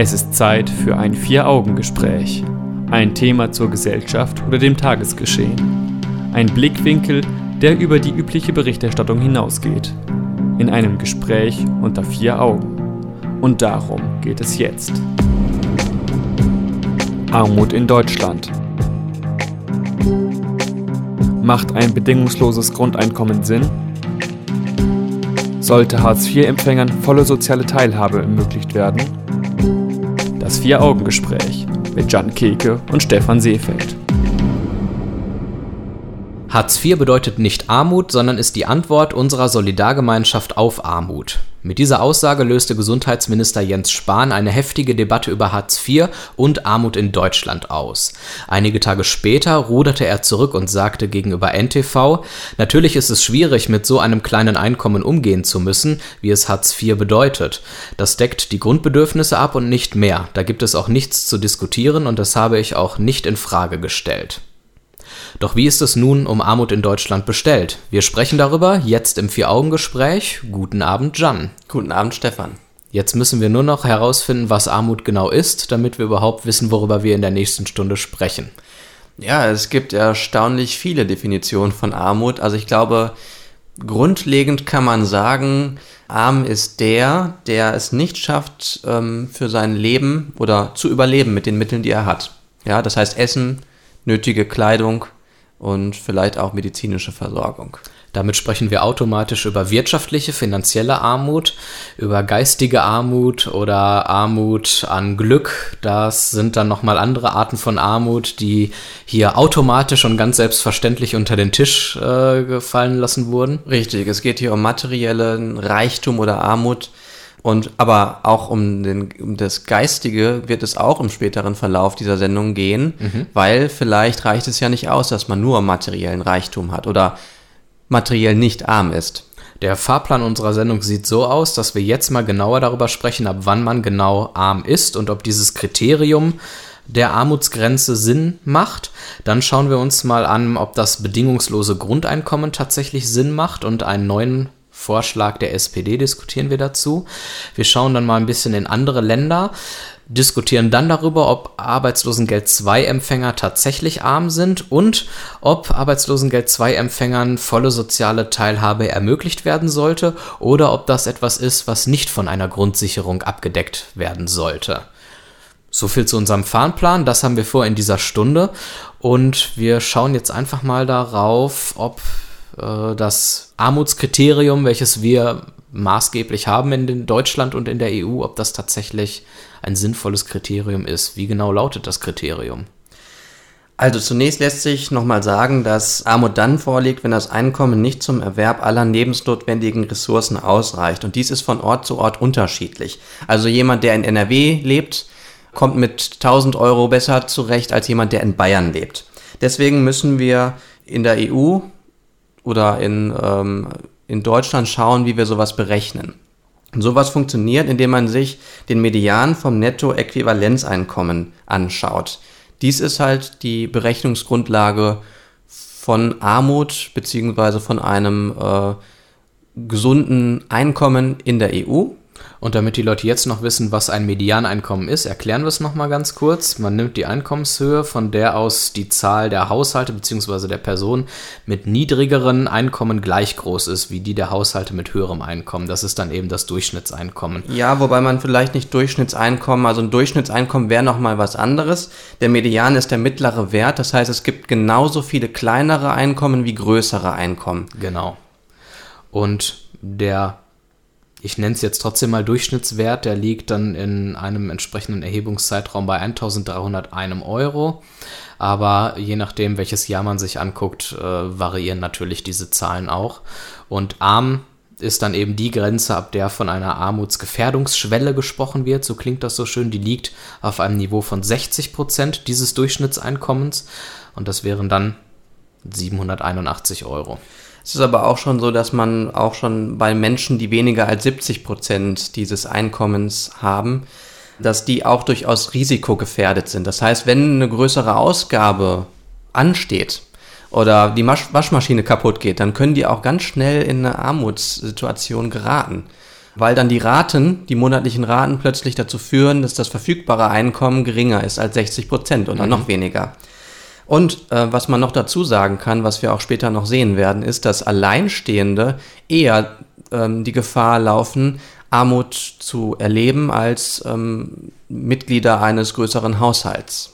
Es ist Zeit für ein Vier-Augen-Gespräch. Ein Thema zur Gesellschaft oder dem Tagesgeschehen. Ein Blickwinkel, der über die übliche Berichterstattung hinausgeht. In einem Gespräch unter vier Augen. Und darum geht es jetzt. Armut in Deutschland. Macht ein bedingungsloses Grundeinkommen Sinn? Sollte Hartz-IV-Empfängern volle soziale Teilhabe ermöglicht werden? Das Vier-Augen-Gespräch mit Jan Keke und Stefan Seefeld. Hartz IV bedeutet nicht Armut, sondern ist die Antwort unserer Solidargemeinschaft auf Armut. Mit dieser Aussage löste Gesundheitsminister Jens Spahn eine heftige Debatte über Hartz IV und Armut in Deutschland aus. Einige Tage später ruderte er zurück und sagte gegenüber NTV, natürlich ist es schwierig, mit so einem kleinen Einkommen umgehen zu müssen, wie es Hartz IV bedeutet. Das deckt die Grundbedürfnisse ab und nicht mehr. Da gibt es auch nichts zu diskutieren und das habe ich auch nicht in Frage gestellt. Doch wie ist es nun um Armut in Deutschland bestellt? Wir sprechen darüber jetzt im Vier-Augen-Gespräch. Guten Abend, Jan. Guten Abend, Stefan. Jetzt müssen wir nur noch herausfinden, was Armut genau ist, damit wir überhaupt wissen, worüber wir in der nächsten Stunde sprechen. Ja, es gibt erstaunlich viele Definitionen von Armut. Also ich glaube, grundlegend kann man sagen, arm ist der, der es nicht schafft, ähm, für sein Leben oder zu überleben mit den Mitteln, die er hat. Ja, das heißt Essen, nötige Kleidung und vielleicht auch medizinische Versorgung. Damit sprechen wir automatisch über wirtschaftliche, finanzielle Armut, über geistige Armut oder Armut an Glück. Das sind dann nochmal andere Arten von Armut, die hier automatisch und ganz selbstverständlich unter den Tisch äh, gefallen lassen wurden. Richtig, es geht hier um materiellen Reichtum oder Armut, und aber auch um, den, um das Geistige wird es auch im späteren Verlauf dieser Sendung gehen, mhm. weil vielleicht reicht es ja nicht aus, dass man nur materiellen Reichtum hat oder materiell nicht arm ist. Der Fahrplan unserer Sendung sieht so aus, dass wir jetzt mal genauer darüber sprechen, ab wann man genau arm ist und ob dieses Kriterium der Armutsgrenze Sinn macht. Dann schauen wir uns mal an, ob das bedingungslose Grundeinkommen tatsächlich Sinn macht und einen neuen Vorschlag der SPD diskutieren wir dazu. Wir schauen dann mal ein bisschen in andere Länder, diskutieren dann darüber, ob Arbeitslosengeld 2 Empfänger tatsächlich arm sind und ob Arbeitslosengeld 2 Empfängern volle soziale Teilhabe ermöglicht werden sollte oder ob das etwas ist, was nicht von einer Grundsicherung abgedeckt werden sollte. So viel zu unserem Fahnenplan, das haben wir vor in dieser Stunde und wir schauen jetzt einfach mal darauf, ob das Armutskriterium, welches wir maßgeblich haben in Deutschland und in der EU, ob das tatsächlich ein sinnvolles Kriterium ist. Wie genau lautet das Kriterium? Also zunächst lässt sich nochmal sagen, dass Armut dann vorliegt, wenn das Einkommen nicht zum Erwerb aller lebensnotwendigen Ressourcen ausreicht. Und dies ist von Ort zu Ort unterschiedlich. Also jemand, der in NRW lebt, kommt mit 1000 Euro besser zurecht als jemand, der in Bayern lebt. Deswegen müssen wir in der EU oder in, ähm, in Deutschland schauen, wie wir sowas berechnen. Und sowas funktioniert, indem man sich den Median vom Nettoäquivalenzeinkommen anschaut. Dies ist halt die Berechnungsgrundlage von Armut beziehungsweise von einem äh, gesunden Einkommen in der EU. Und damit die Leute jetzt noch wissen, was ein Medianeinkommen ist, erklären wir es nochmal ganz kurz. Man nimmt die Einkommenshöhe, von der aus die Zahl der Haushalte bzw. der Personen mit niedrigeren Einkommen gleich groß ist wie die der Haushalte mit höherem Einkommen. Das ist dann eben das Durchschnittseinkommen. Ja, wobei man vielleicht nicht Durchschnittseinkommen, also ein Durchschnittseinkommen wäre nochmal was anderes. Der Median ist der mittlere Wert, das heißt, es gibt genauso viele kleinere Einkommen wie größere Einkommen. Genau. Und der ich nenne es jetzt trotzdem mal Durchschnittswert, der liegt dann in einem entsprechenden Erhebungszeitraum bei 1301 Euro. Aber je nachdem, welches Jahr man sich anguckt, äh, variieren natürlich diese Zahlen auch. Und arm ist dann eben die Grenze, ab der von einer Armutsgefährdungsschwelle gesprochen wird. So klingt das so schön. Die liegt auf einem Niveau von 60 Prozent dieses Durchschnittseinkommens. Und das wären dann 781 Euro. Es ist aber auch schon so, dass man auch schon bei Menschen, die weniger als 70 Prozent dieses Einkommens haben, dass die auch durchaus risikogefährdet sind. Das heißt, wenn eine größere Ausgabe ansteht oder die Waschmaschine kaputt geht, dann können die auch ganz schnell in eine Armutssituation geraten. weil dann die Raten, die monatlichen Raten plötzlich dazu führen, dass das verfügbare Einkommen geringer ist als 60 Prozent oder mhm. noch weniger. Und äh, was man noch dazu sagen kann, was wir auch später noch sehen werden, ist, dass Alleinstehende eher ähm, die Gefahr laufen, Armut zu erleben als ähm, Mitglieder eines größeren Haushalts.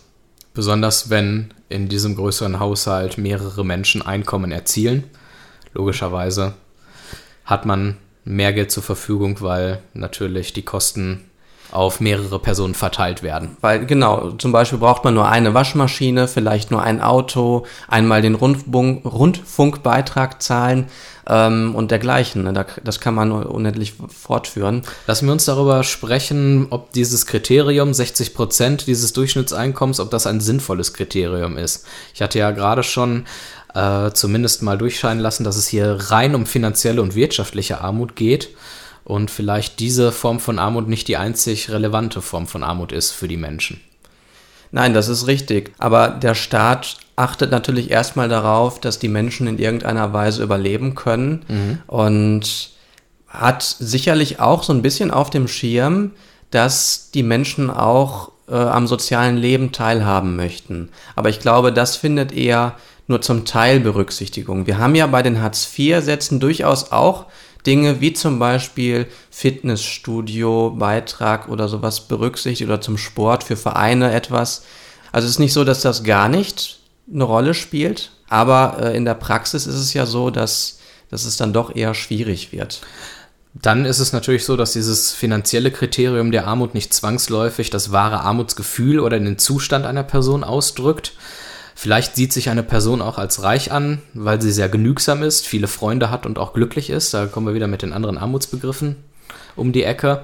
Besonders wenn in diesem größeren Haushalt mehrere Menschen Einkommen erzielen. Logischerweise hat man mehr Geld zur Verfügung, weil natürlich die Kosten auf mehrere Personen verteilt werden. Weil genau, zum Beispiel braucht man nur eine Waschmaschine, vielleicht nur ein Auto, einmal den Rundfunk, Rundfunkbeitrag zahlen ähm, und dergleichen. Ne? Das kann man unendlich fortführen. Lassen wir uns darüber sprechen, ob dieses Kriterium 60 Prozent dieses Durchschnittseinkommens, ob das ein sinnvolles Kriterium ist. Ich hatte ja gerade schon äh, zumindest mal durchscheinen lassen, dass es hier rein um finanzielle und wirtschaftliche Armut geht und vielleicht diese Form von Armut nicht die einzig relevante Form von Armut ist für die Menschen. Nein, das ist richtig. Aber der Staat achtet natürlich erstmal darauf, dass die Menschen in irgendeiner Weise überleben können mhm. und hat sicherlich auch so ein bisschen auf dem Schirm, dass die Menschen auch äh, am sozialen Leben teilhaben möchten. Aber ich glaube, das findet eher nur zum Teil Berücksichtigung. Wir haben ja bei den Hartz-IV-Sätzen durchaus auch Dinge wie zum Beispiel Fitnessstudio, Beitrag oder sowas berücksichtigt oder zum Sport für Vereine etwas. Also es ist nicht so, dass das gar nicht eine Rolle spielt, aber äh, in der Praxis ist es ja so, dass, dass es dann doch eher schwierig wird. Dann ist es natürlich so, dass dieses finanzielle Kriterium der Armut nicht zwangsläufig das wahre Armutsgefühl oder den Zustand einer Person ausdrückt, Vielleicht sieht sich eine Person auch als reich an, weil sie sehr genügsam ist, viele Freunde hat und auch glücklich ist. Da kommen wir wieder mit den anderen Armutsbegriffen um die Ecke.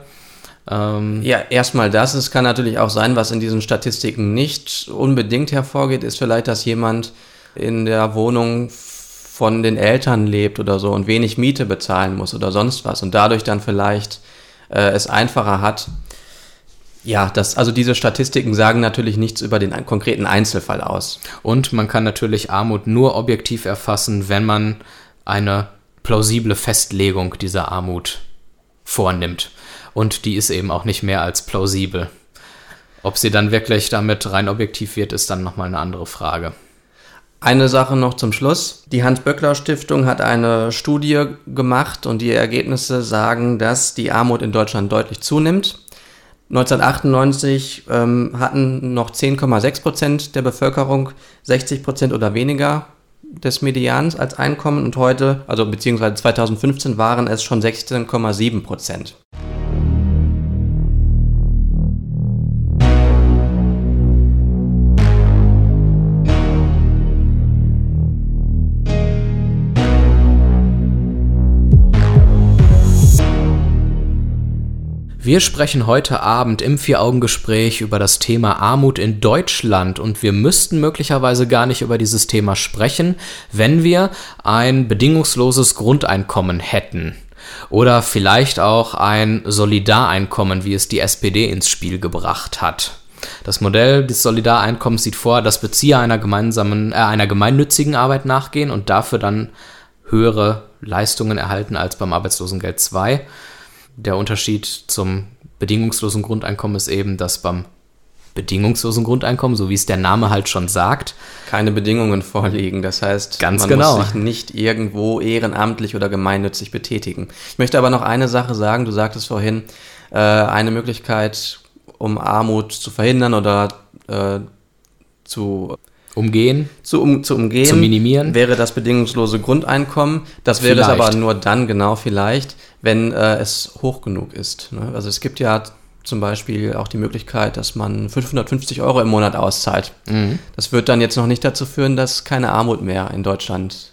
Ähm ja, erstmal das. Es kann natürlich auch sein, was in diesen Statistiken nicht unbedingt hervorgeht, ist vielleicht, dass jemand in der Wohnung von den Eltern lebt oder so und wenig Miete bezahlen muss oder sonst was und dadurch dann vielleicht äh, es einfacher hat, ja, das, also diese Statistiken sagen natürlich nichts über den konkreten Einzelfall aus. Und man kann natürlich Armut nur objektiv erfassen, wenn man eine plausible Festlegung dieser Armut vornimmt. Und die ist eben auch nicht mehr als plausibel. Ob sie dann wirklich damit rein objektiv wird, ist dann nochmal eine andere Frage. Eine Sache noch zum Schluss. Die Hans-Böckler-Stiftung hat eine Studie gemacht und die Ergebnisse sagen, dass die Armut in Deutschland deutlich zunimmt. 1998 ähm, hatten noch 10,6 Prozent der Bevölkerung 60 Prozent oder weniger des Medians als Einkommen und heute, also beziehungsweise 2015 waren es schon 16,7 Prozent. Wir sprechen heute Abend im Vier-Augen-Gespräch über das Thema Armut in Deutschland und wir müssten möglicherweise gar nicht über dieses Thema sprechen, wenn wir ein bedingungsloses Grundeinkommen hätten. Oder vielleicht auch ein Solidareinkommen, wie es die SPD ins Spiel gebracht hat. Das Modell des Solidareinkommens sieht vor, dass Bezieher einer gemeinsamen, äh, einer gemeinnützigen Arbeit nachgehen und dafür dann höhere Leistungen erhalten als beim Arbeitslosengeld 2 der Unterschied zum bedingungslosen Grundeinkommen ist eben, dass beim bedingungslosen Grundeinkommen, so wie es der Name halt schon sagt, keine Bedingungen vorliegen. Das heißt, Ganz man genau. muss sich nicht irgendwo ehrenamtlich oder gemeinnützig betätigen. Ich möchte aber noch eine Sache sagen. Du sagtest vorhin, äh, eine Möglichkeit, um Armut zu verhindern oder äh, zu umgehen, zu, um, zu umgehen, zu minimieren, wäre das bedingungslose Grundeinkommen. Das wäre vielleicht. es aber nur dann genau vielleicht, wenn äh, es hoch genug ist. Ne? Also es gibt ja zum Beispiel auch die Möglichkeit, dass man 550 Euro im Monat auszahlt. Mhm. Das wird dann jetzt noch nicht dazu führen, dass keine Armut mehr in Deutschland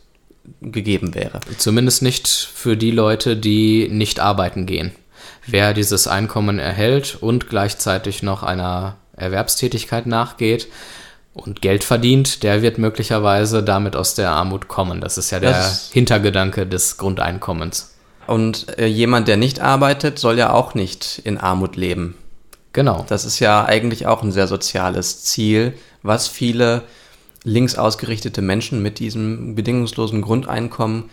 gegeben wäre. Zumindest nicht für die Leute, die nicht arbeiten gehen. Wer dieses Einkommen erhält und gleichzeitig noch einer Erwerbstätigkeit nachgeht, und Geld verdient, der wird möglicherweise damit aus der Armut kommen. Das ist ja der das Hintergedanke des Grundeinkommens. Und äh, jemand, der nicht arbeitet, soll ja auch nicht in Armut leben. Genau. Das ist ja eigentlich auch ein sehr soziales Ziel, was viele links ausgerichtete Menschen mit diesem bedingungslosen Grundeinkommen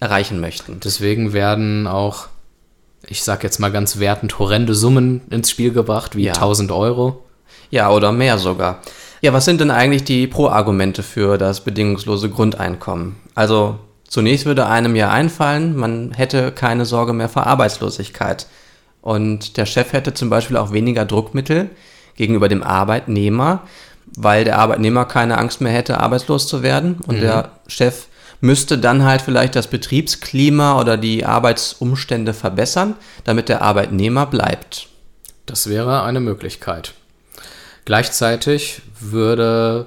erreichen möchten. Deswegen werden auch ich sag jetzt mal ganz wertend, horrende Summen ins Spiel gebracht, wie Ja. 1000 Euro. Ja, oder mehr sogar. Ja, was sind denn eigentlich die Pro-Argumente für das bedingungslose Grundeinkommen? Also zunächst würde einem ja einfallen, man hätte keine Sorge mehr vor Arbeitslosigkeit. Und der Chef hätte zum Beispiel auch weniger Druckmittel gegenüber dem Arbeitnehmer, weil der Arbeitnehmer keine Angst mehr hätte, arbeitslos zu werden. Und der Chef müsste dann halt vielleicht das Betriebsklima oder die Arbeitsumstände verbessern, damit der Arbeitnehmer bleibt. Das wäre eine Möglichkeit. Gleichzeitig würde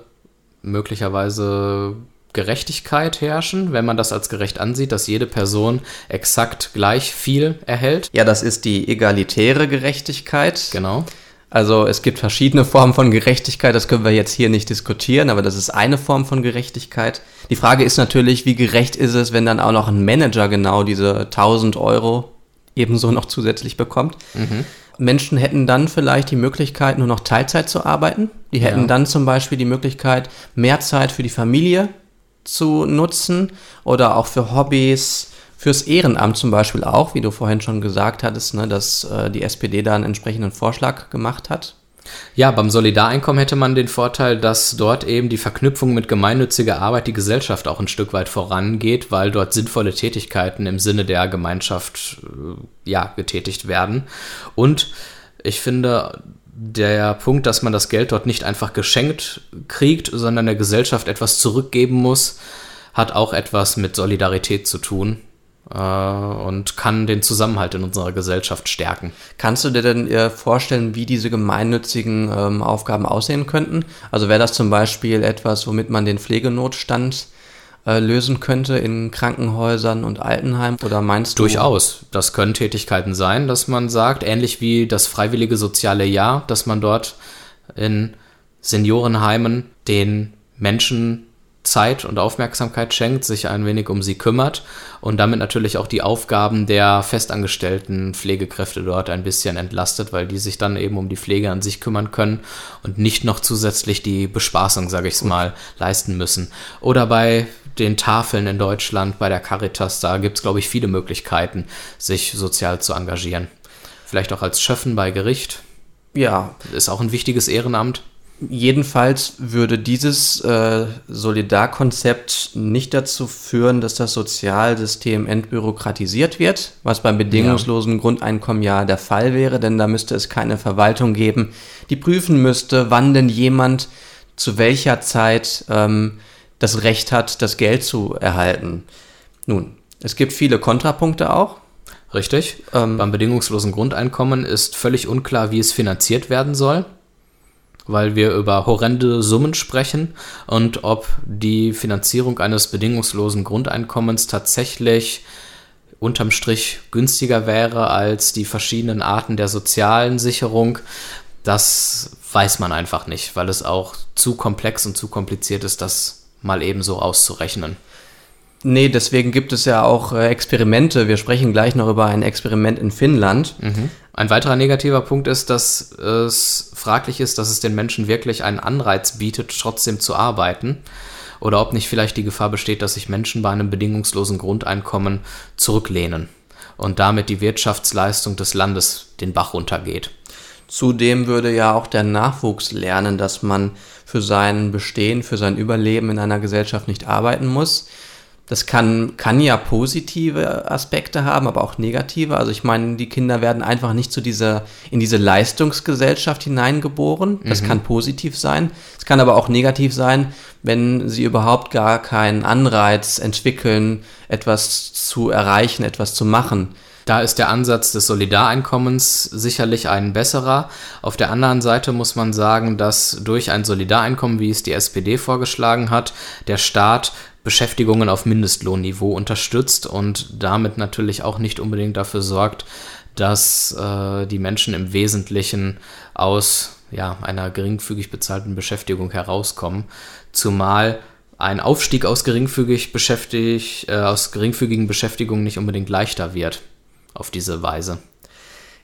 möglicherweise Gerechtigkeit herrschen, wenn man das als gerecht ansieht, dass jede Person exakt gleich viel erhält. Ja, das ist die egalitäre Gerechtigkeit. Genau. Also es gibt verschiedene Formen von Gerechtigkeit, das können wir jetzt hier nicht diskutieren, aber das ist eine Form von Gerechtigkeit. Die Frage ist natürlich, wie gerecht ist es, wenn dann auch noch ein Manager genau diese 1000 Euro ebenso noch zusätzlich bekommt. Menschen hätten dann vielleicht die Möglichkeit, nur noch Teilzeit zu arbeiten. Die hätten Ja. dann zum Beispiel die Möglichkeit, mehr Zeit für die Familie zu nutzen oder auch für Hobbys, fürs Ehrenamt zum Beispiel auch, wie du vorhin schon gesagt hattest, ne, dass äh, die SPD da einen entsprechenden Vorschlag gemacht hat. Ja, beim Solidareinkommen hätte man den Vorteil, dass dort eben die Verknüpfung mit gemeinnütziger Arbeit die Gesellschaft auch ein Stück weit vorangeht, weil dort sinnvolle Tätigkeiten im Sinne der Gemeinschaft äh, ja, getätigt werden. Und ich finde, der Punkt, dass man das Geld dort nicht einfach geschenkt kriegt, sondern der Gesellschaft etwas zurückgeben muss, hat auch etwas mit Solidarität zu tun und kann den Zusammenhalt in unserer Gesellschaft stärken. Kannst du dir denn äh, vorstellen, wie diese gemeinnützigen ähm, Aufgaben aussehen könnten? Also wäre das zum Beispiel etwas, womit man den Pflegenotstand äh, lösen könnte in Krankenhäusern und Altenheimen? Oder meinst du? Durchaus. Das können Tätigkeiten sein, dass man sagt, ähnlich wie das freiwillige soziale Jahr, dass man dort in Seniorenheimen den Menschen Zeit und Aufmerksamkeit schenkt, sich ein wenig um sie kümmert und damit natürlich auch die Aufgaben der festangestellten Pflegekräfte dort ein bisschen entlastet, weil die sich dann eben um die Pflege an sich kümmern können und nicht noch zusätzlich die Bespaßung, sage ich es mal, leisten müssen. Oder bei den Tafeln in Deutschland, bei der Caritas, da gibt es, glaube ich, viele Möglichkeiten, sich sozial zu engagieren. Vielleicht auch als Schöffen bei Gericht, Ja, ist auch ein wichtiges Ehrenamt. Jedenfalls würde dieses äh, Solidarkonzept nicht dazu führen, dass das Sozialsystem entbürokratisiert wird, was beim bedingungslosen Grundeinkommen ja der Fall wäre, denn da müsste es keine Verwaltung geben, die prüfen müsste, wann denn jemand zu welcher Zeit ähm, das Recht hat, das Geld zu erhalten. Nun, es gibt viele Kontrapunkte auch. Richtig. Ähm, Beim bedingungslosen Grundeinkommen ist völlig unklar, wie es finanziert werden soll, weil wir über horrende Summen sprechen und ob die Finanzierung eines bedingungslosen Grundeinkommens tatsächlich unterm Strich günstiger wäre als die verschiedenen Arten der sozialen Sicherung. Das weiß man einfach nicht, weil es auch zu komplex und zu kompliziert ist, das mal eben so auszurechnen. Nee, deswegen gibt es ja auch äh, Experimente. Wir sprechen gleich noch über ein Experiment in Finnland. Ein weiterer negativer Punkt ist, dass es fraglich ist, dass es den Menschen wirklich einen Anreiz bietet, trotzdem zu arbeiten. Oder ob nicht vielleicht die Gefahr besteht, dass sich Menschen bei einem bedingungslosen Grundeinkommen zurücklehnen und damit die Wirtschaftsleistung des Landes den Bach runtergeht. Zudem würde ja auch der Nachwuchs lernen, dass man für sein Bestehen, für sein Überleben in einer Gesellschaft nicht arbeiten muss. Das kann, kann ja positive Aspekte haben, aber auch negative. Also ich meine, die Kinder werden einfach nicht zu dieser, in diese Leistungsgesellschaft hineingeboren. Das kann positiv sein. Es kann aber auch negativ sein, wenn sie überhaupt gar keinen Anreiz entwickeln, etwas zu erreichen, etwas zu machen. Da ist der Ansatz des Solidareinkommens sicherlich ein besserer. Auf der anderen Seite muss man sagen, dass durch ein Solidareinkommen, wie es die SPD vorgeschlagen hat, der Staat Beschäftigungen auf Mindestlohnniveau unterstützt und damit natürlich auch nicht unbedingt dafür sorgt, dass äh, die Menschen im Wesentlichen aus ja, einer geringfügig bezahlten Beschäftigung herauskommen. Zumal ein Aufstieg aus, geringfügig beschäftigt, äh, aus geringfügigen Beschäftigungen nicht unbedingt leichter wird auf diese Weise.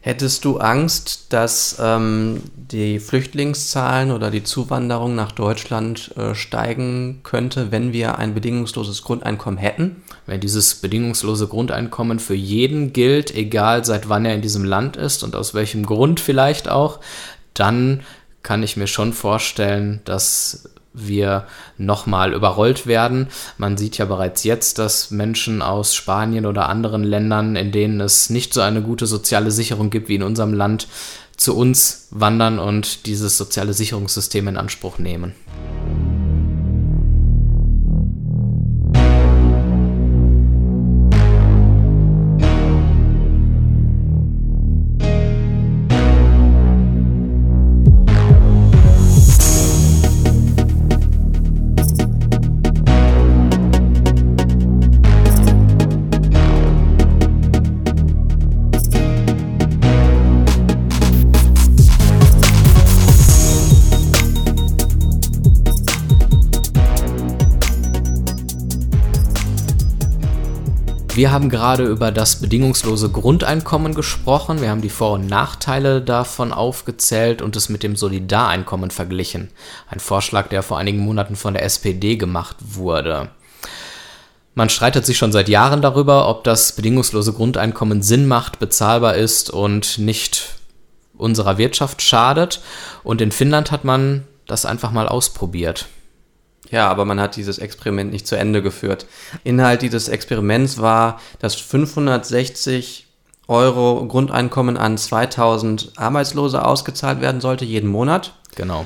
Hättest du Angst, dass ähm, die Flüchtlingszahlen oder die Zuwanderung nach Deutschland äh, steigen könnte, wenn wir ein bedingungsloses Grundeinkommen hätten? Wenn dieses bedingungslose Grundeinkommen für jeden gilt, egal seit wann er in diesem Land ist und aus welchem Grund vielleicht auch, dann kann ich mir schon vorstellen, dass wir nochmal überrollt werden. Man sieht ja bereits jetzt, dass Menschen aus Spanien oder anderen Ländern, in denen es nicht so eine gute soziale Sicherung gibt wie in unserem Land, zu uns wandern und dieses soziale Sicherungssystem in Anspruch nehmen. Wir haben gerade über das bedingungslose Grundeinkommen gesprochen. Wir haben die Vor- und Nachteile davon aufgezählt und es mit dem Solidareinkommen verglichen. Ein Vorschlag, der vor einigen Monaten von der SPD gemacht wurde. Man streitet sich schon seit Jahren darüber, ob das bedingungslose Grundeinkommen Sinn macht, bezahlbar ist und nicht unserer Wirtschaft schadet. Und in Finnland hat man das einfach mal ausprobiert. Ja, aber man hat dieses Experiment nicht zu Ende geführt. Inhalt dieses Experiments war, dass 560 Euro Grundeinkommen an 2000 Arbeitslose ausgezahlt werden sollte, jeden Monat. Genau.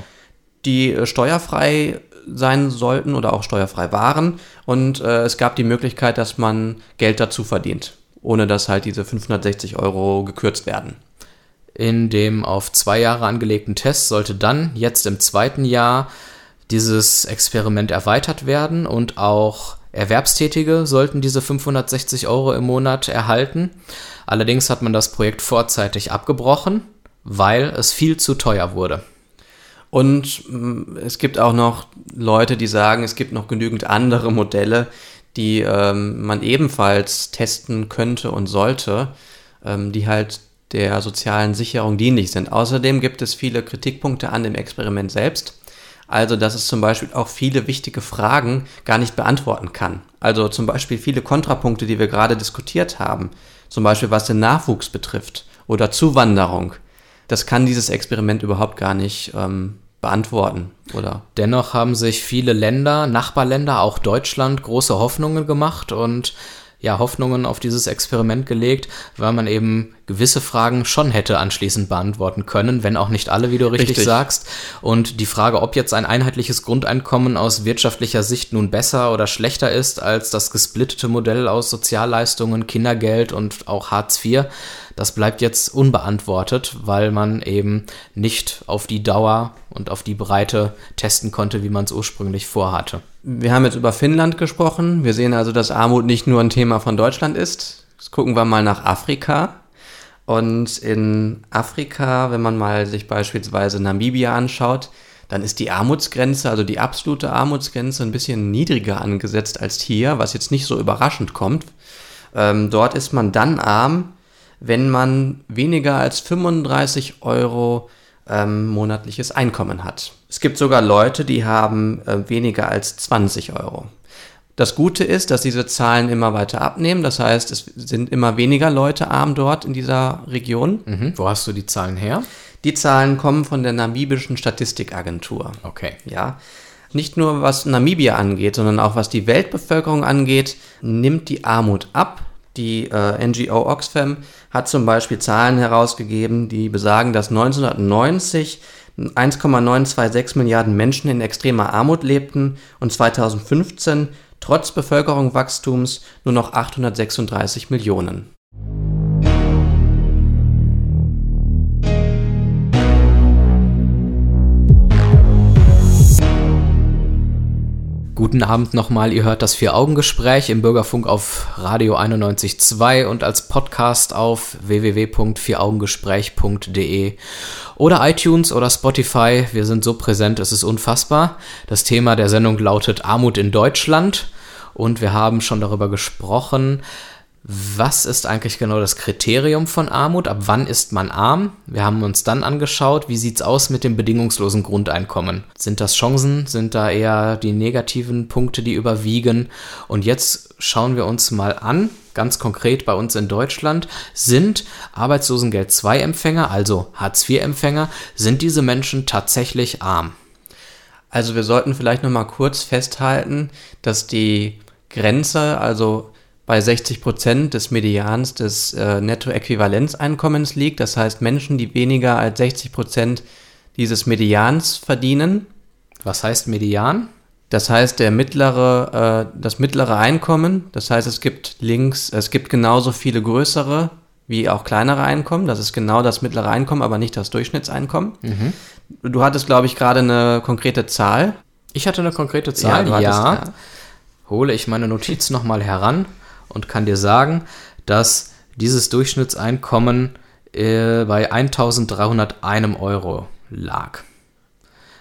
Die äh, steuerfrei sein sollten oder auch steuerfrei waren. Und äh, es gab die Möglichkeit, dass man Geld dazu verdient, ohne dass halt diese 560 Euro gekürzt werden. In dem auf zwei Jahre angelegten Test sollte dann jetzt im zweiten Jahr dieses Experiment erweitert werden und auch Erwerbstätige sollten diese 560 Euro im Monat erhalten. Allerdings hat man das Projekt vorzeitig abgebrochen, weil es viel zu teuer wurde. Und mm, es gibt auch noch Leute, die sagen, es gibt noch genügend andere Modelle, die ähm, man ebenfalls testen könnte und sollte, ähm, die halt der sozialen Sicherung dienlich sind. Außerdem gibt es viele Kritikpunkte an dem Experiment selbst. Also, dass es zum Beispiel auch viele wichtige Fragen gar nicht beantworten kann. Also zum Beispiel viele Kontrapunkte, die wir gerade diskutiert haben. Zum Beispiel was den Nachwuchs betrifft oder Zuwanderung. Das kann dieses Experiment überhaupt gar nicht ähm, beantworten, oder? Dennoch haben sich viele Länder, Nachbarländer, auch Deutschland, große Hoffnungen gemacht und ja, Hoffnungen auf dieses Experiment gelegt, weil man eben gewisse Fragen schon hätte anschließend beantworten können, wenn auch nicht alle, wie du richtig, richtig, sagst. Und die Frage, ob jetzt ein einheitliches Grundeinkommen aus wirtschaftlicher Sicht nun besser oder schlechter ist als das gesplittete Modell aus Sozialleistungen, Kindergeld und auch Hartz IV, das bleibt jetzt unbeantwortet, weil man eben nicht auf die Dauer und auf die Breite testen konnte, wie man es ursprünglich vorhatte. Wir haben jetzt über Finnland gesprochen. Wir sehen also, dass Armut nicht nur ein Thema von Deutschland ist. Jetzt gucken wir mal nach Afrika. Und in Afrika, wenn man mal sich beispielsweise Namibia anschaut, dann ist die Armutsgrenze, also die absolute Armutsgrenze, ein bisschen niedriger angesetzt als hier, was jetzt nicht so überraschend kommt. Ähm, dort ist man dann arm, wenn man weniger als 35 Euro ähm, monatliches Einkommen hat. Es gibt sogar Leute, die haben äh, weniger als 20 Euro. Das Gute ist, dass diese Zahlen immer weiter abnehmen. Das heißt, es sind immer weniger Leute arm dort in dieser Region. Mhm. Wo hast du die Zahlen her? Die Zahlen kommen von der namibischen Statistikagentur. Okay. Ja. Nicht nur was Namibia angeht, sondern auch was die Weltbevölkerung angeht, nimmt die Armut ab. Die äh, NGO Oxfam hat zum Beispiel Zahlen herausgegeben, die besagen, dass 1990 1,926 Milliarden Menschen in extremer Armut lebten und 2015 trotz Bevölkerungswachstums nur noch 836 Millionen. Guten Abend nochmal, ihr hört das Vier-Augen-Gespräch im Bürgerfunk auf Radio 91.2 und als Podcast auf www.vieraugengespräch.de oder iTunes oder Spotify. Wir sind so präsent, es ist unfassbar. Das Thema der Sendung lautet Armut in Deutschland und wir haben schon darüber gesprochen, was ist eigentlich genau das Kriterium von Armut? Ab wann ist man arm? Wir haben uns dann angeschaut, wie sieht es aus mit dem bedingungslosen Grundeinkommen? Sind das Chancen? Sind da eher die negativen Punkte, die überwiegen? Und jetzt schauen wir uns mal an, ganz konkret bei uns in Deutschland, sind Arbeitslosengeld II-Empfänger, also Hartz-IV-Empfänger, sind diese Menschen tatsächlich arm? Also wir sollten vielleicht noch mal kurz festhalten, dass die Grenze, also bei 60 Prozent des Medians des äh, Nettoäquivalenzeinkommens liegt. Das heißt, Menschen, die weniger als 60 Prozent dieses Medians verdienen. Was heißt Median? Das heißt, der mittlere, äh, das mittlere Einkommen. Das heißt, es gibt links, es gibt genauso viele größere wie auch kleinere Einkommen. Das ist genau das mittlere Einkommen, aber nicht das Durchschnittseinkommen. Mhm. Du hattest, glaube ich, gerade eine konkrete Zahl. Ich hatte eine konkrete Zahl, ja. ja. Hole ich meine Notiz nochmal heran und kann dir sagen, dass dieses Durchschnittseinkommen äh, bei 1301 Euro lag.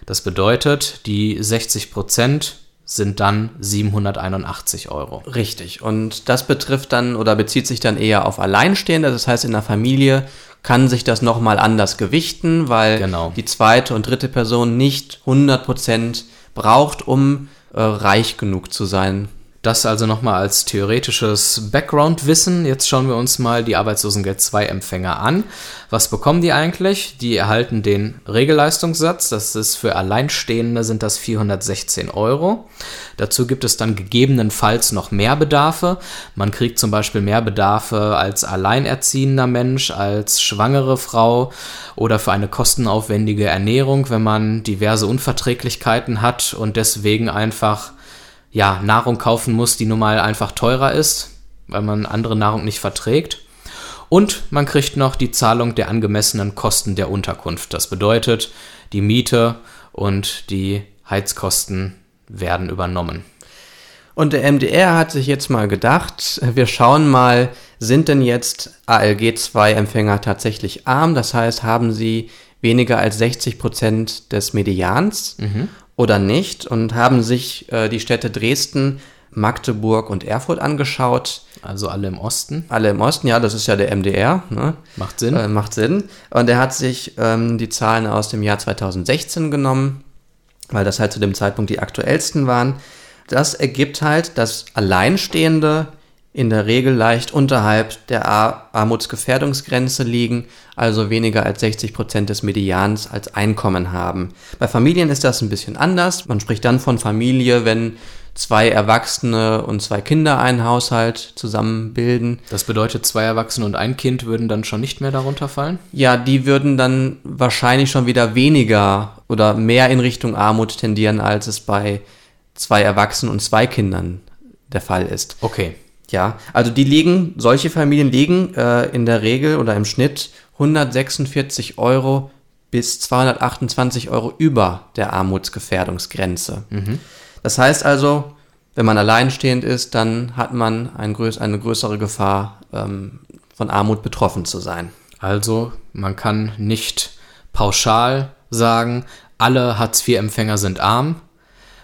Das bedeutet, die 60 Prozent sind dann 781 Euro. Richtig. Und das betrifft dann oder bezieht sich dann eher auf Alleinstehende. Das heißt, in der Familie kann sich das nochmal anders gewichten, weil genau. die zweite und dritte Person nicht 100 Prozent braucht, um äh, reich genug zu sein, das also nochmal als theoretisches Background-Wissen. Jetzt schauen wir uns mal die Arbeitslosengeld 2-Empfänger an. Was bekommen die eigentlich? Die erhalten den Regelleistungssatz. Das ist für Alleinstehende sind das 416 Euro. Dazu gibt es dann gegebenenfalls noch Mehrbedarfe. Man kriegt zum Beispiel Mehrbedarfe als alleinerziehender Mensch, als schwangere Frau oder für eine kostenaufwendige Ernährung, wenn man diverse Unverträglichkeiten hat und deswegen einfach ja, Nahrung kaufen muss, die nun mal einfach teurer ist, weil man andere Nahrung nicht verträgt. Und man kriegt noch die Zahlung der angemessenen Kosten der Unterkunft. Das bedeutet, die Miete und die Heizkosten werden übernommen. Und der MDR hat sich jetzt mal gedacht, wir schauen mal, sind denn jetzt ALG-2-Empfänger tatsächlich arm? Das heißt, haben sie weniger als 60 Prozent des Medians? Mhm oder nicht und haben sich äh, die Städte Dresden, Magdeburg und Erfurt angeschaut. Also alle im Osten? Alle im Osten, ja, das ist ja der MDR. Ne? Macht Sinn. Äh, macht Sinn. Und er hat sich ähm, die Zahlen aus dem Jahr 2016 genommen, weil das halt zu dem Zeitpunkt die aktuellsten waren. Das ergibt halt, dass Alleinstehende in der Regel leicht unterhalb der Armutsgefährdungsgrenze liegen, also weniger als 60 Prozent des Medians als Einkommen haben. Bei Familien ist das ein bisschen anders. Man spricht dann von Familie, wenn zwei Erwachsene und zwei Kinder einen Haushalt zusammen bilden. Das bedeutet, zwei Erwachsene und ein Kind würden dann schon nicht mehr darunter fallen? Ja, die würden dann wahrscheinlich schon wieder weniger oder mehr in Richtung Armut tendieren, als es bei zwei Erwachsenen und zwei Kindern der Fall ist. Okay. Ja, also die liegen, solche Familien liegen äh, in der Regel oder im Schnitt 146 Euro bis 228 Euro über der Armutsgefährdungsgrenze. Mhm. Das heißt also, wenn man alleinstehend ist, dann hat man ein größ eine größere Gefahr, ähm, von Armut betroffen zu sein. Also, man kann nicht pauschal sagen, alle Hartz-IV-Empfänger sind arm.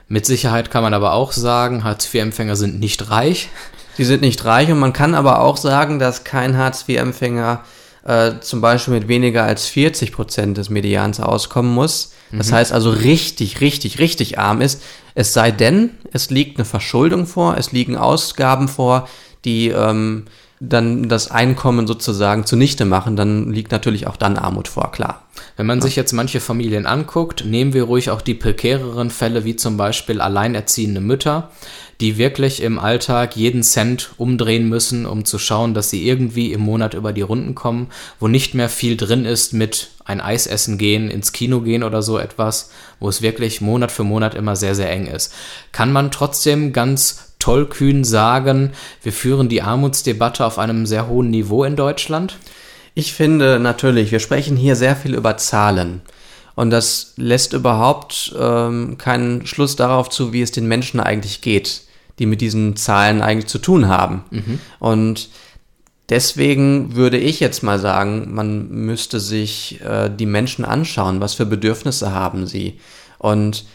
Mit Sicherheit kann man aber auch sagen, Hartz-IV-Empfänger sind nicht reich. Die sind nicht reich und man kann aber auch sagen, dass kein Hartz-IV-Empfänger äh, zum Beispiel mit weniger als 40 Prozent des Medians auskommen muss. Das mhm. heißt also richtig, richtig, richtig arm ist. Es sei denn, es liegt eine Verschuldung vor, es liegen Ausgaben vor, die ähm, dann das Einkommen sozusagen zunichte machen, dann liegt natürlich auch dann Armut vor, klar. Wenn man ja. sich jetzt manche Familien anguckt, nehmen wir ruhig auch die prekäreren Fälle, wie zum Beispiel alleinerziehende Mütter, die wirklich im Alltag jeden Cent umdrehen müssen, um zu schauen, dass sie irgendwie im Monat über die Runden kommen, wo nicht mehr viel drin ist mit ein Eis essen gehen, ins Kino gehen oder so etwas, wo es wirklich Monat für Monat immer sehr, sehr eng ist. Kann man trotzdem ganz tollkühn sagen, wir führen die Armutsdebatte auf einem sehr hohen Niveau in Deutschland? Ich finde natürlich, wir sprechen hier sehr viel über Zahlen. Und das lässt überhaupt ähm, keinen Schluss darauf zu, wie es den Menschen eigentlich geht die mit diesen Zahlen eigentlich zu tun haben. Mhm. Und deswegen würde ich jetzt mal sagen, man müsste sich äh, die Menschen anschauen, was für Bedürfnisse haben sie. Und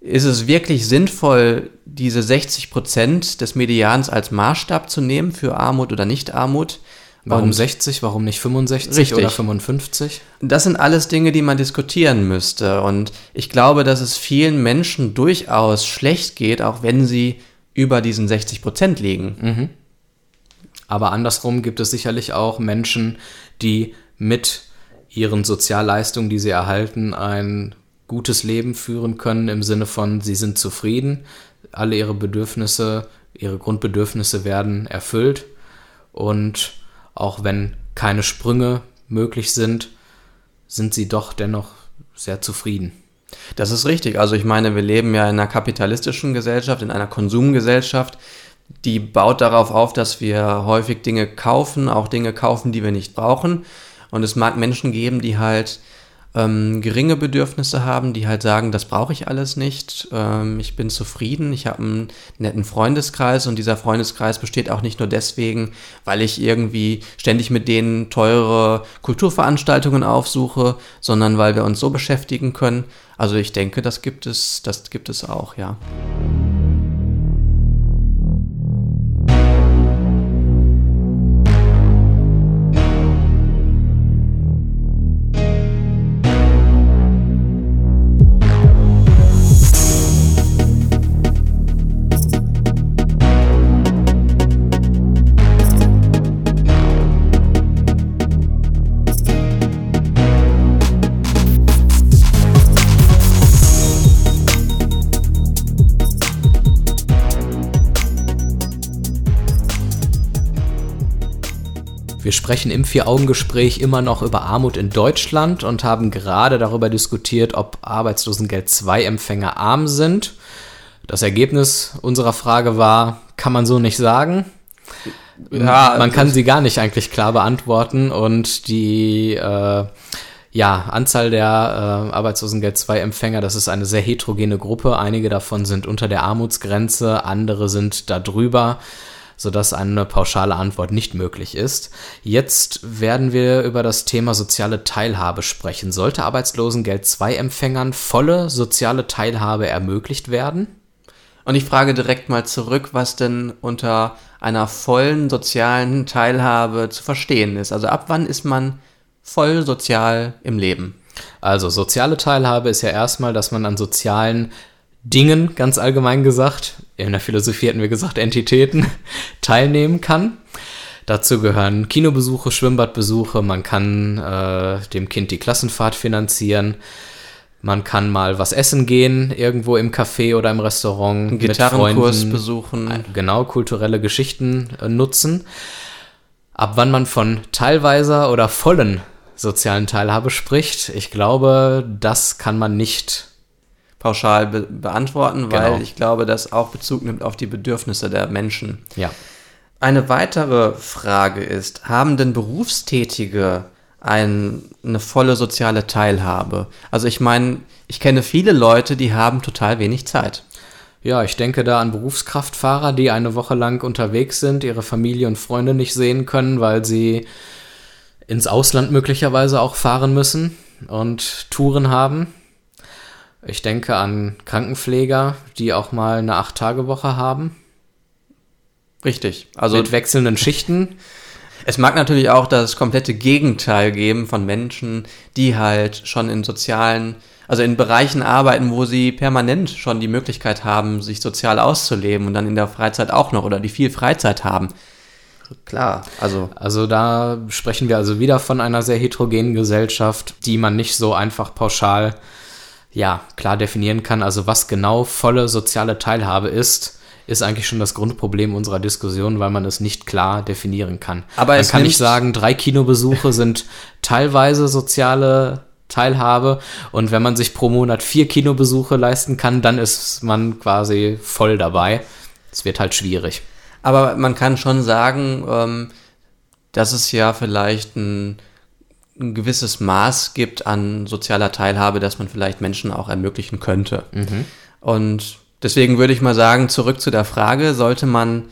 ist es wirklich sinnvoll, diese 60 Prozent des Medians als Maßstab zu nehmen für Armut oder Nicht-Armut? Warum Und 60, warum nicht 65 Richtig. oder 55? Das sind alles Dinge, die man diskutieren müsste. Und ich glaube, dass es vielen Menschen durchaus schlecht geht, auch wenn sie über diesen 60 Prozent liegen. Aber andersrum gibt es sicherlich auch Menschen, die mit ihren Sozialleistungen, die sie erhalten, ein gutes Leben führen können im Sinne von, sie sind zufrieden, alle ihre Bedürfnisse, ihre Grundbedürfnisse werden erfüllt und auch wenn keine Sprünge möglich sind, sind sie doch dennoch sehr zufrieden. Das ist richtig. Also ich meine, wir leben ja in einer kapitalistischen Gesellschaft, in einer Konsumgesellschaft, die baut darauf auf, dass wir häufig Dinge kaufen, auch Dinge kaufen, die wir nicht brauchen. Und es mag Menschen geben, die halt ähm, geringe Bedürfnisse haben, die halt sagen, das brauche ich alles nicht, ähm, ich bin zufrieden, ich habe einen netten Freundeskreis und dieser Freundeskreis besteht auch nicht nur deswegen, weil ich irgendwie ständig mit denen teure Kulturveranstaltungen aufsuche, sondern weil wir uns so beschäftigen können. Also ich denke, das gibt es, das gibt es auch, ja. Wir sprechen im Vier-Augen-Gespräch immer noch über Armut in Deutschland und haben gerade darüber diskutiert, ob Arbeitslosengeld II-Empfänger arm sind. Das Ergebnis unserer Frage war, kann man so nicht sagen. Ja, man kann sie gar nicht eigentlich klar beantworten und die äh, ja, Anzahl der äh, Arbeitslosengeld II-Empfänger, das ist eine sehr heterogene Gruppe. Einige davon sind unter der Armutsgrenze, andere sind da drüber sodass eine pauschale Antwort nicht möglich ist. Jetzt werden wir über das Thema soziale Teilhabe sprechen. Sollte Arbeitslosengeld II-Empfängern volle soziale Teilhabe ermöglicht werden? Und ich frage direkt mal zurück, was denn unter einer vollen sozialen Teilhabe zu verstehen ist. Also ab wann ist man voll sozial im Leben? Also soziale Teilhabe ist ja erstmal, dass man an sozialen Dingen, ganz allgemein gesagt, in der Philosophie hätten wir gesagt Entitäten, teilnehmen kann. Dazu gehören Kinobesuche, Schwimmbadbesuche, man kann äh, dem Kind die Klassenfahrt finanzieren, man kann mal was essen gehen, irgendwo im Café oder im Restaurant. Einen Gitarrenkurs Freunden, besuchen. Genau, kulturelle Geschichten äh, nutzen. Ab wann man von teilweiser oder vollen sozialen Teilhabe spricht, ich glaube, das kann man nicht pauschal be beantworten, weil Genau. ich glaube, das auch Bezug nimmt auf die Bedürfnisse der Menschen. Ja. Eine weitere Frage ist, haben denn Berufstätige ein, eine volle soziale Teilhabe? Also ich meine, ich kenne viele Leute, die haben total wenig Zeit. Ja, ich denke da an Berufskraftfahrer, die eine Woche lang unterwegs sind, ihre Familie und Freunde nicht sehen können, weil sie ins Ausland möglicherweise auch fahren müssen und Touren haben. Ich denke an Krankenpfleger, die auch mal eine Acht-Tage-Woche haben, Richtig. Also mit wechselnden Schichten. Es mag natürlich auch das komplette Gegenteil geben von Menschen, die halt schon in sozialen, also in Bereichen arbeiten, wo sie permanent schon die Möglichkeit haben, sich sozial auszuleben und dann in der Freizeit auch noch oder die viel Freizeit haben. Klar, also Also da sprechen wir also wieder von einer sehr heterogenen Gesellschaft, die man nicht so einfach pauschal, ja, klar definieren kann. Also was genau volle soziale Teilhabe ist, ist eigentlich schon das Grundproblem unserer Diskussion, weil man es nicht klar definieren kann. Aber man es kann nicht sagen, drei Kinobesuche sind teilweise soziale Teilhabe und wenn man sich pro Monat vier Kinobesuche leisten kann, dann ist man quasi voll dabei. Es wird halt schwierig. Aber man kann schon sagen, ähm, dass es ja vielleicht ein, ein gewisses Maß gibt an sozialer Teilhabe, das man vielleicht Menschen auch ermöglichen könnte. Und deswegen würde ich mal sagen, zurück zu der Frage, sollte man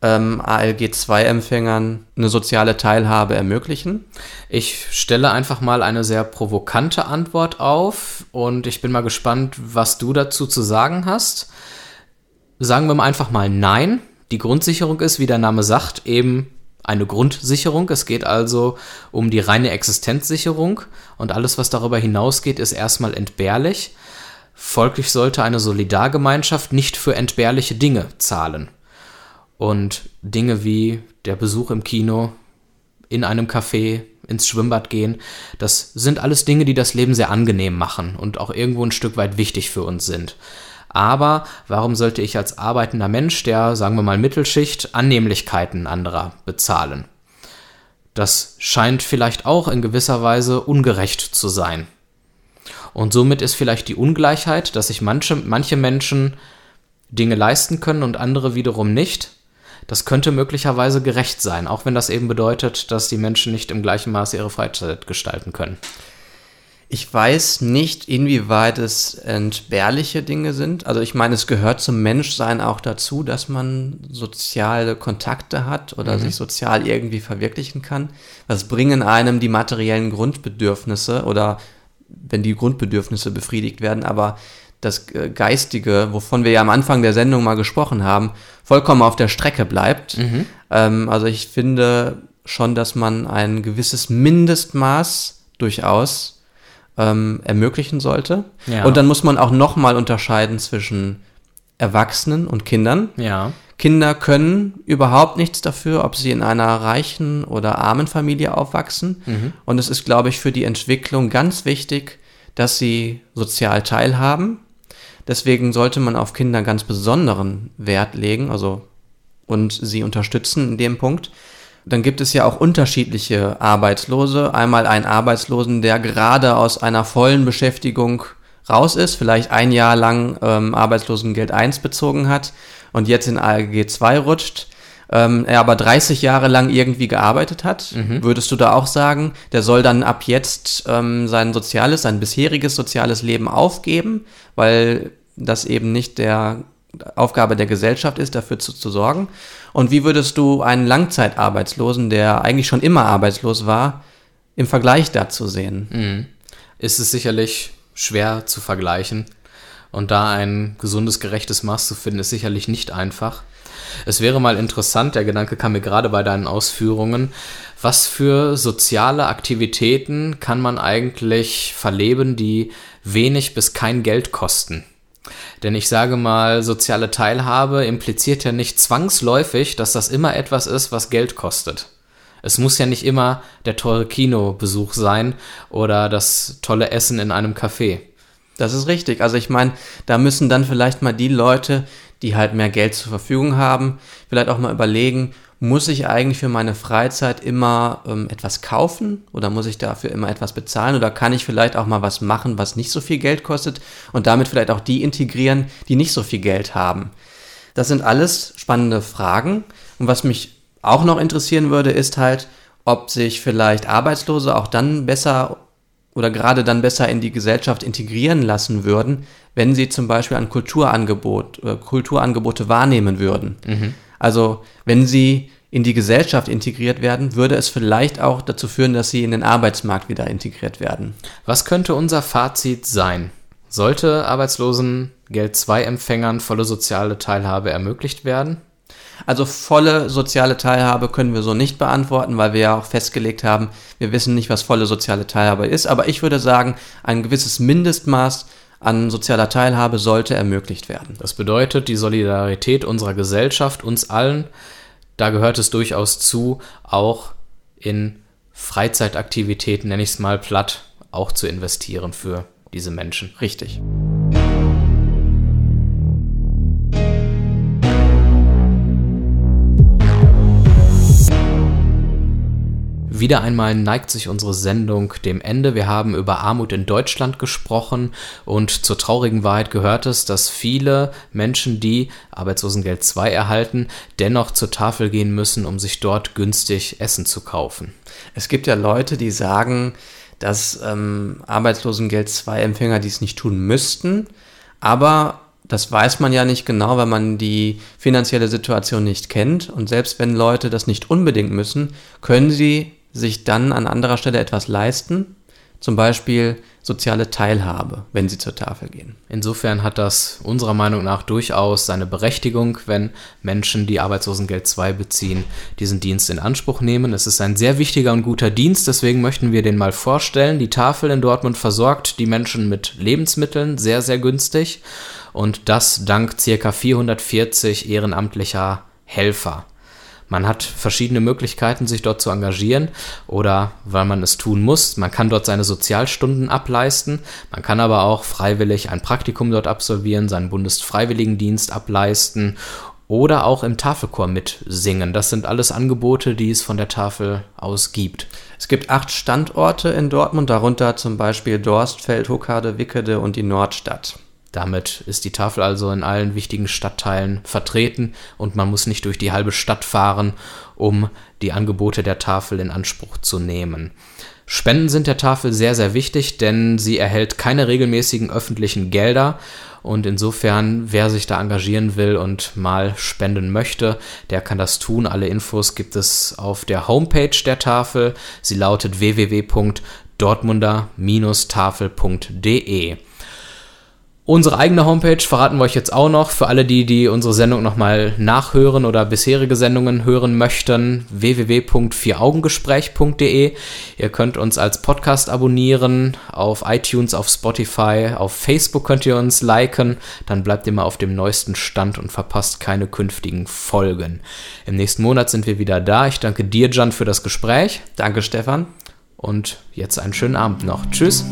ähm, ALG-2-Empfängern eine soziale Teilhabe ermöglichen? Ich stelle einfach mal eine sehr provokante Antwort auf und ich bin mal gespannt, was du dazu zu sagen hast. Sagen wir mal einfach mal Nein. Die Grundsicherung ist, wie der Name sagt, eben eine Grundsicherung. Es geht also um die reine Existenzsicherung und alles, was darüber hinausgeht, ist erstmal entbehrlich. Folglich sollte eine Solidargemeinschaft nicht für entbehrliche Dinge zahlen. Und Dinge wie der Besuch im Kino, in einem Café, ins Schwimmbad gehen, das sind alles Dinge, die das Leben sehr angenehm machen und auch irgendwo ein Stück weit wichtig für uns sind. Aber warum sollte ich als arbeitender Mensch, der, sagen wir mal, Mittelschicht, Annehmlichkeiten anderer bezahlen? Das scheint vielleicht auch in gewisser Weise ungerecht zu sein. Und somit ist vielleicht die Ungleichheit, dass sich manche, manche Menschen Dinge leisten können und andere wiederum nicht, das könnte möglicherweise gerecht sein, auch wenn das eben bedeutet, dass die Menschen nicht im gleichen Maße ihre Freizeit gestalten können. Ich weiß nicht, inwieweit es entbehrliche Dinge sind. Also ich meine, es gehört zum Menschsein auch dazu, dass man soziale Kontakte hat oder mhm. sich sozial irgendwie verwirklichen kann. Was bringen einem die materiellen Grundbedürfnisse oder wenn die Grundbedürfnisse befriedigt werden, aber das äh, Geistige, wovon wir ja am Anfang der Sendung mal gesprochen haben, vollkommen auf der Strecke bleibt. Mhm. Ähm, also ich finde schon, dass man ein gewisses Mindestmaß durchaus ähm, ermöglichen sollte. Ja. Und dann muss man auch nochmal unterscheiden zwischen Erwachsenen und Kindern. Ja. Kinder können überhaupt nichts dafür, ob sie in einer reichen oder armen Familie aufwachsen. Mhm. Und es ist, glaube ich, für die Entwicklung ganz wichtig, dass sie sozial teilhaben, Deswegen sollte man auf Kinder ganz besonderen Wert legen, also und sie unterstützen in dem Punkt. Dann gibt es ja auch unterschiedliche Arbeitslose. Einmal einen Arbeitslosen, der gerade aus einer vollen Beschäftigung raus ist, vielleicht ein Jahr lang ähm, Arbeitslosengeld 1 bezogen hat und jetzt in ALG 2 rutscht ähm, er aber 30 Jahre lang irgendwie gearbeitet hat, mhm. würdest du da auch sagen, der soll dann ab jetzt ähm, sein soziales, sein bisheriges soziales Leben aufgeben, weil das eben nicht der Aufgabe der Gesellschaft ist, dafür zu, zu sorgen? Und wie würdest du einen Langzeitarbeitslosen, der eigentlich schon immer arbeitslos war, im Vergleich dazu sehen? Mhm. Ist es sicherlich schwer zu vergleichen. Und da ein gesundes, gerechtes Maß zu finden, ist sicherlich nicht einfach. Es wäre mal interessant, der Gedanke kam mir gerade bei deinen Ausführungen, was für soziale Aktivitäten kann man eigentlich verleben, die wenig bis kein Geld kosten? Denn ich sage mal, soziale Teilhabe impliziert ja nicht zwangsläufig, dass das immer etwas ist, was Geld kostet. Es muss ja nicht immer der teure Kinobesuch sein oder das tolle Essen in einem Café. Das ist richtig. Also ich meine, da müssen dann vielleicht mal die Leute, die halt mehr Geld zur Verfügung haben, vielleicht auch mal überlegen, muss ich eigentlich für meine Freizeit immer ähm, etwas kaufen oder muss ich dafür immer etwas bezahlen oder kann ich vielleicht auch mal was machen, was nicht so viel Geld kostet und damit vielleicht auch die integrieren, die nicht so viel Geld haben. Das sind alles spannende Fragen und was mich auch noch interessieren würde, ist halt, ob sich vielleicht Arbeitslose auch dann besser oder gerade dann besser in die Gesellschaft integrieren lassen würden, wenn sie zum Beispiel ein Kulturangebot, äh, Kulturangebote wahrnehmen würden. Mhm. Also wenn sie in die Gesellschaft integriert werden, würde es vielleicht auch dazu führen, dass sie in den Arbeitsmarkt wieder integriert werden. Was könnte unser Fazit sein? Sollte Arbeitslosengeld 2 Empfängern volle soziale Teilhabe ermöglicht werden? Also volle soziale Teilhabe können wir so nicht beantworten, weil wir ja auch festgelegt haben, wir wissen nicht, was volle soziale Teilhabe ist. Aber ich würde sagen, ein gewisses Mindestmaß an sozialer Teilhabe sollte ermöglicht werden. Das bedeutet, die Solidarität unserer Gesellschaft, uns allen, da gehört es durchaus zu, auch in Freizeitaktivitäten, nenne ich es mal platt, auch zu investieren für diese Menschen. Richtig. Wieder einmal neigt sich unsere Sendung dem Ende. Wir haben über Armut in Deutschland gesprochen und zur traurigen Wahrheit gehört es, dass viele Menschen, die Arbeitslosengeld 2 erhalten, dennoch zur Tafel gehen müssen, um sich dort günstig Essen zu kaufen. Es gibt ja Leute, die sagen, dass ähm, Arbeitslosengeld 2 Empfänger dies nicht tun müssten, aber das weiß man ja nicht genau, weil man die finanzielle Situation nicht kennt. Und selbst wenn Leute das nicht unbedingt müssen, können sie sich dann an anderer Stelle etwas leisten. Zum Beispiel soziale Teilhabe, wenn sie zur Tafel gehen. Insofern hat das unserer Meinung nach durchaus seine Berechtigung, wenn Menschen, die Arbeitslosengeld 2 beziehen, diesen Dienst in Anspruch nehmen. Es ist ein sehr wichtiger und guter Dienst, deswegen möchten wir den mal vorstellen. Die Tafel in Dortmund versorgt die Menschen mit Lebensmitteln sehr, sehr günstig und das dank circa 440 ehrenamtlicher Helfer. Man hat verschiedene Möglichkeiten, sich dort zu engagieren oder weil man es tun muss. Man kann dort seine Sozialstunden ableisten. Man kann aber auch freiwillig ein Praktikum dort absolvieren, seinen Bundesfreiwilligendienst ableisten oder auch im Tafelchor mitsingen. Das sind alles Angebote, die es von der Tafel aus gibt. Es gibt acht Standorte in Dortmund, darunter zum Beispiel Dorstfeld, Huckade, Wickede und die Nordstadt. Damit ist die Tafel also in allen wichtigen Stadtteilen vertreten und man muss nicht durch die halbe Stadt fahren, um die Angebote der Tafel in Anspruch zu nehmen. Spenden sind der Tafel sehr, sehr wichtig, denn sie erhält keine regelmäßigen öffentlichen Gelder und insofern, wer sich da engagieren will und mal spenden möchte, der kann das tun. Alle Infos gibt es auf der Homepage der Tafel. Sie lautet www.dortmunder-tafel.de. Unsere eigene Homepage verraten wir euch jetzt auch noch. Für alle die, die unsere Sendung nochmal nachhören oder bisherige Sendungen hören möchten, www.vieraugengespräch.de. Ihr könnt uns als Podcast abonnieren, auf iTunes, auf Spotify, auf Facebook könnt ihr uns liken. Dann bleibt ihr mal auf dem neuesten Stand und verpasst keine künftigen Folgen. Im nächsten Monat sind wir wieder da. Ich danke dir, Jan, für das Gespräch. Danke, Stefan. Und jetzt einen schönen Abend noch. Tschüss.